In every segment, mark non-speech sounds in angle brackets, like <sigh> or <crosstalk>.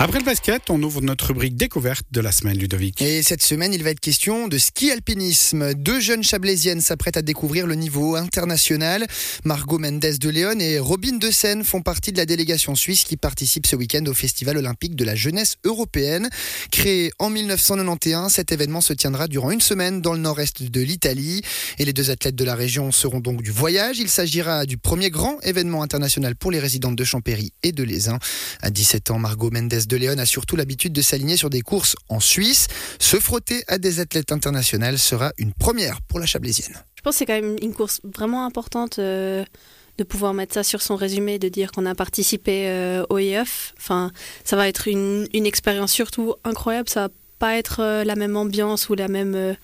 Après le basket, on ouvre notre rubrique découverte de la semaine, Ludovic. Et cette semaine, il va être question de ski alpinisme. Deux jeunes chablaisiennes s'apprêtent à découvrir le niveau international. Margot Mendes de Léon et Robin de Seine font partie de la délégation suisse qui participe ce week-end au Festival olympique de la jeunesse européenne. Créé en 1991, cet événement se tiendra durant une semaine dans le nord-est de l'Italie. Et les deux athlètes de la région seront donc du voyage. Il s'agira du premier grand événement international pour les résidentes de Champéry et de Lézin. À 17 ans, Margot Mendes de Léon a surtout l'habitude de s'aligner sur des courses en Suisse. Se frotter à des athlètes internationales sera une première pour la Chablaisienne. Je pense que c'est quand même une course vraiment importante euh, de pouvoir mettre ça sur son résumé, de dire qu'on a participé euh, au EF. Enfin, ça va être une, une expérience surtout incroyable. Ça va pas être euh, la même ambiance ou la même,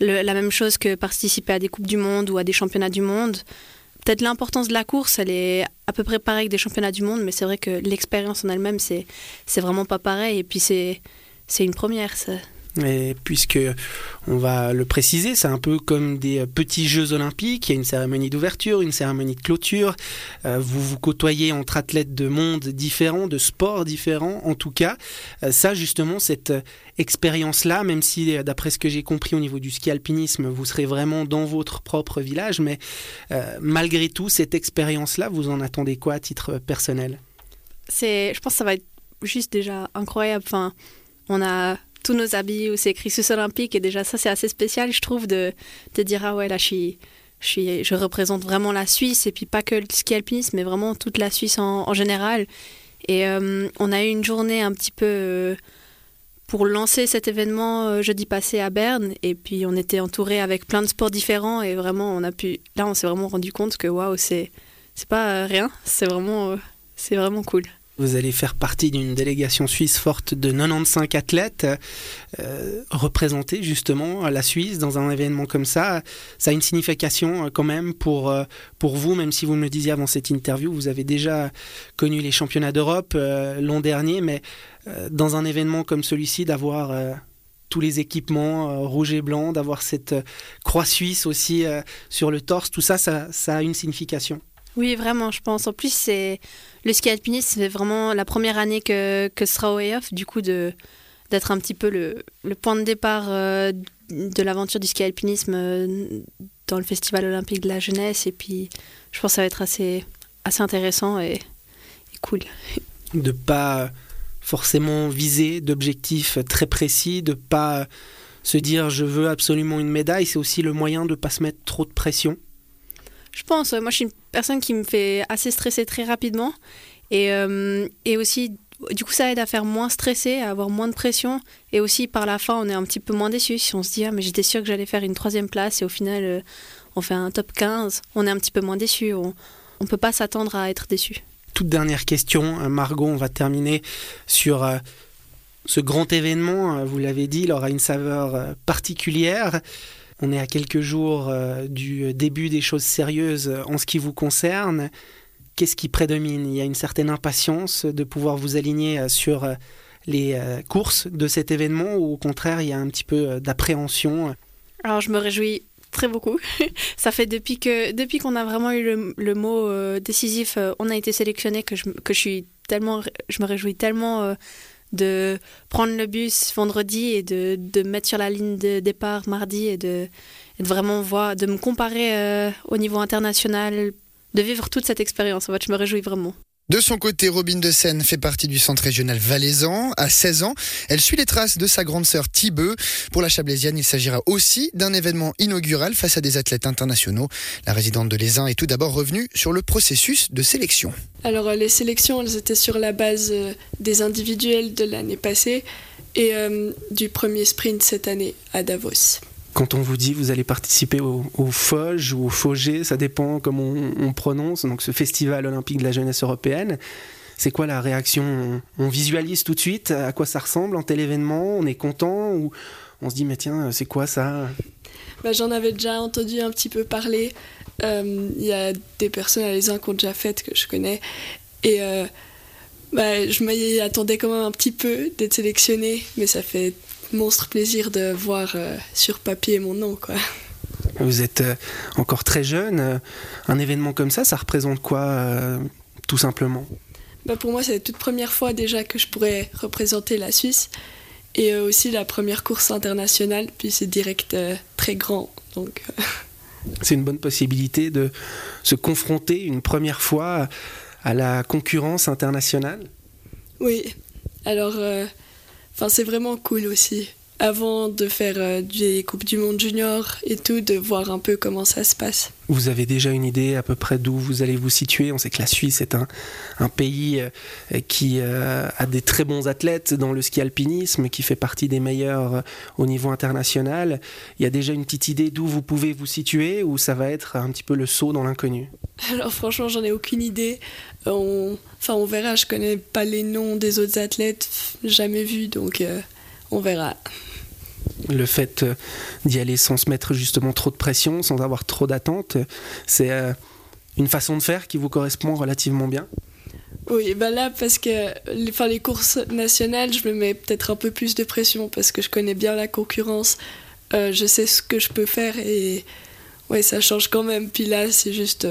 la même chose que participer à des Coupes du Monde ou à des championnats du monde peut-être l'importance de la course, elle est à peu près pareille que des championnats du monde, mais c'est vrai que l'expérience en elle-même, c'est, vraiment pas pareil. Et puis c'est, c'est une première. Et puisque on va le préciser, c'est un peu comme des petits Jeux olympiques. Il y a une cérémonie d'ouverture, une cérémonie de clôture. Euh, vous vous côtoyez entre athlètes de mondes différents, de sports différents. En tout cas, euh, ça justement, cette expérience-là, même si d'après ce que j'ai compris au niveau du ski alpinisme, vous serez vraiment dans votre propre village, mais euh, malgré tout, cette expérience-là, vous en attendez quoi à titre personnel? C'est, je pense, que ça va être juste déjà incroyable. Enfin, on a tous nos habits où c'est écrit Suisse olympique et déjà ça c'est assez spécial je trouve de, de dire ah ouais là je je, je représente vraiment la Suisse et puis pas que le ski alpinisme mais vraiment toute la Suisse en, en général. Et euh, on a eu une journée un petit peu euh, pour lancer cet événement euh, jeudi passé à Berne et puis on était entouré avec plein de sports différents et vraiment on a pu là on s'est vraiment rendu compte que waouh c'est c'est pas rien c'est vraiment c'est vraiment cool vous allez faire partie d'une délégation suisse forte de 95 athlètes, euh, représenter justement la Suisse dans un événement comme ça. Ça a une signification euh, quand même pour, euh, pour vous, même si vous me le disiez avant cette interview, vous avez déjà connu les championnats d'Europe l'an dernier, mais dans un événement comme celui-ci, d'avoir tous les équipements rouge et blanc, d'avoir cette croix suisse aussi sur le torse, tout ça, ça a une signification. Oui, vraiment, je pense. En plus, c'est le ski alpiniste, c'est vraiment la première année que, que sera au EOF, du coup, d'être un petit peu le, point de départ euh, de l'aventure du ski alpinisme euh, dans le Festival olympique de la jeunesse. Et puis, je pense que ça va être assez, assez intéressant et, cool. De pas forcément viser d'objectifs très précis, de pas se dire je veux absolument une médaille, c'est aussi le moyen de ne pas se mettre trop de pression je pense. Moi, je suis une personne qui me fait assez stresser très rapidement. Et, euh, et aussi, du coup, ça aide à faire moins stresser, à avoir moins de pression. Et aussi, par la fin, on est un petit peu moins déçu. Si on se dit, ah, mais j'étais sûr que j'allais faire une troisième place et au final, euh, on fait un top 15, on est un petit peu moins déçu. On ne peut pas s'attendre à être déçu. Toute dernière question, euh, Margot, on va terminer sur ce grand événement. Vous l'avez dit, il aura une saveur particulière. On est à quelques jours euh, du début des choses sérieuses en ce qui vous concerne. Qu'est-ce qui prédomine? Il y a une certaine impatience de pouvoir vous aligner euh, sur euh, les courses de cet événement ou au contraire il y a un petit peu d'appréhension? Alors je me réjouis très beaucoup. <laughs> Ça fait depuis que depuis qu'on a vraiment eu le, mot décisif, on a été sélectionné que je, que je suis tellement, je me réjouis tellement de prendre le bus vendredi et de, de mettre sur la ligne de départ mardi et de, de vraiment voir, de me comparer euh, au niveau international, de vivre toute cette expérience. En je me réjouis vraiment. De son côté, Robin de Seine fait partie du centre régional valaisan. À 16 ans, elle suit les traces de sa grande sœur Thibeu. Pour la Chablaisienne, il s'agira aussi d'un événement inaugural face à des athlètes internationaux. La résidente de Lézin est tout d'abord revenue sur le processus de sélection. Alors, euh, les sélections, elles étaient sur la base euh, des individuels de l'année passée et euh, du premier sprint cette année à Davos quand on vous dit vous allez participer au, au ou au FOGE, ça dépend comment on, prononce, donc ce festival olympique de la jeunesse européenne. C'est quoi la réaction? On, visualise tout de suite à quoi ça ressemble en tel événement? On est content ou on se dit mais tiens c'est quoi ça? Bah, J'en avais déjà entendu un petit peu parler. Euh, il y a des personnes à les uns qui ont déjà fait que je connais et euh, bah, je m'y attendais quand même un petit peu d'être sélectionnée, mais ça fait monstre plaisir de voir euh, sur papier mon nom. Quoi. Vous êtes euh, encore très jeune. Un événement comme ça, ça représente quoi, euh, tout simplement? Bah Pour moi, c'est la toute première fois déjà que je pourrais représenter la Suisse et euh, aussi la première course internationale, puis c'est direct euh, très grand. Donc, euh. C'est une bonne possibilité de se confronter une première fois à la concurrence internationale? Oui, alors enfin c'est vraiment cool aussi avant de faire euh, des Coupes du Monde junior et tout, de voir un peu comment ça se passe. Vous avez déjà une idée à peu près d'où vous allez vous situer? On sait que la Suisse est un, un pays euh, qui euh, a des très bons athlètes dans le ski alpinisme, qui fait partie des meilleurs au niveau international. Il y a déjà une petite idée d'où vous pouvez vous situer ou ça va être un petit peu le saut dans l'inconnu? Alors franchement, j'en ai aucune idée. On... Enfin, on verra, je connais pas les noms des autres athlètes, jamais vu, donc on verra. Le fait euh, d'y aller sans se mettre justement trop de pression, sans avoir trop d'attentes, c'est euh, une façon de faire qui vous correspond relativement bien? Oui, bah là, parce que enfin, les courses nationales, je me mets peut-être un peu plus de pression parce que je connais bien la concurrence, euh, je sais ce que je peux faire et ouais, ça change quand même. Puis là, c'est juste.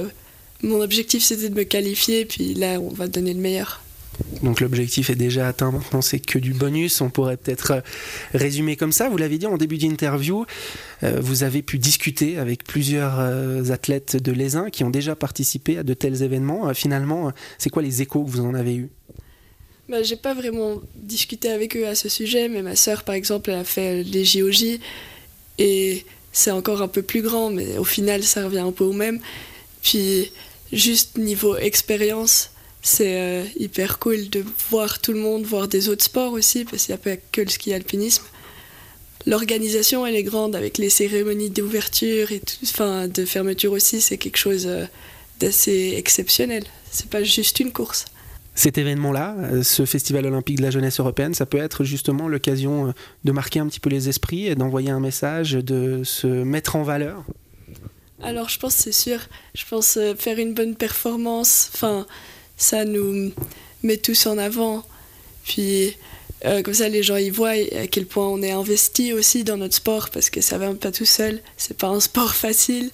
mon objectif, c'était de me qualifier, puis là, on va donner le meilleur. Donc l'objectif est déjà atteint, maintenant c'est que du bonus, on pourrait peut-être euh, résumer comme ça. Vous l'avez dit en début d'interview, euh, vous avez pu discuter avec plusieurs euh, athlètes de l'ESIN qui ont déjà participé à de tels événements. finalement, c'est quoi les échos que vous en avez eus? Bah, J'ai pas vraiment discuté avec eux à ce sujet, mais ma sœur par exemple, elle a fait les JOJ et c'est encore un peu plus grand, mais au final ça revient un peu au même. Puis juste niveau expérience, c'est euh, hyper cool de voir tout le monde, voir des autres sports aussi, parce qu'il n'y a pas que le ski alpinisme. L'organisation, elle est grande avec les cérémonies d'ouverture et tout, enfin de fermeture aussi, c'est quelque chose euh, d'assez exceptionnel. C'est pas juste une course. Cet événement-là, euh, ce festival olympique de la jeunesse européenne, ça peut être justement l'occasion de marquer un petit peu les esprits et d'envoyer un message, de se mettre en valeur. Alors je pense c'est sûr, je pense faire une bonne performance, enfin ça nous met tous en avant. Puis euh, comme ça, les gens y voient à quel point on est investi aussi dans notre sport parce que ça va pas tout seul. C'est pas un sport <laughs> facile.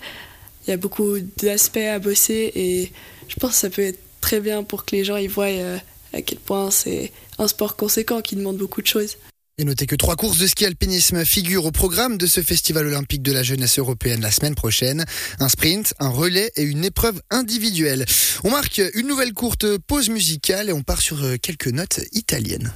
Il y a beaucoup d'aspects à bosser et je pense que ça peut être très bien pour que les gens y voient euh, à quel point c'est un sport conséquent qui demande beaucoup de choses. Et notez que trois courses de ski alpinisme figurent au programme de ce festival olympique de la jeunesse européenne la semaine prochaine. Un sprint, un relais et une épreuve individuelle. On marque une nouvelle courte pause musicale et on part sur quelques notes italiennes.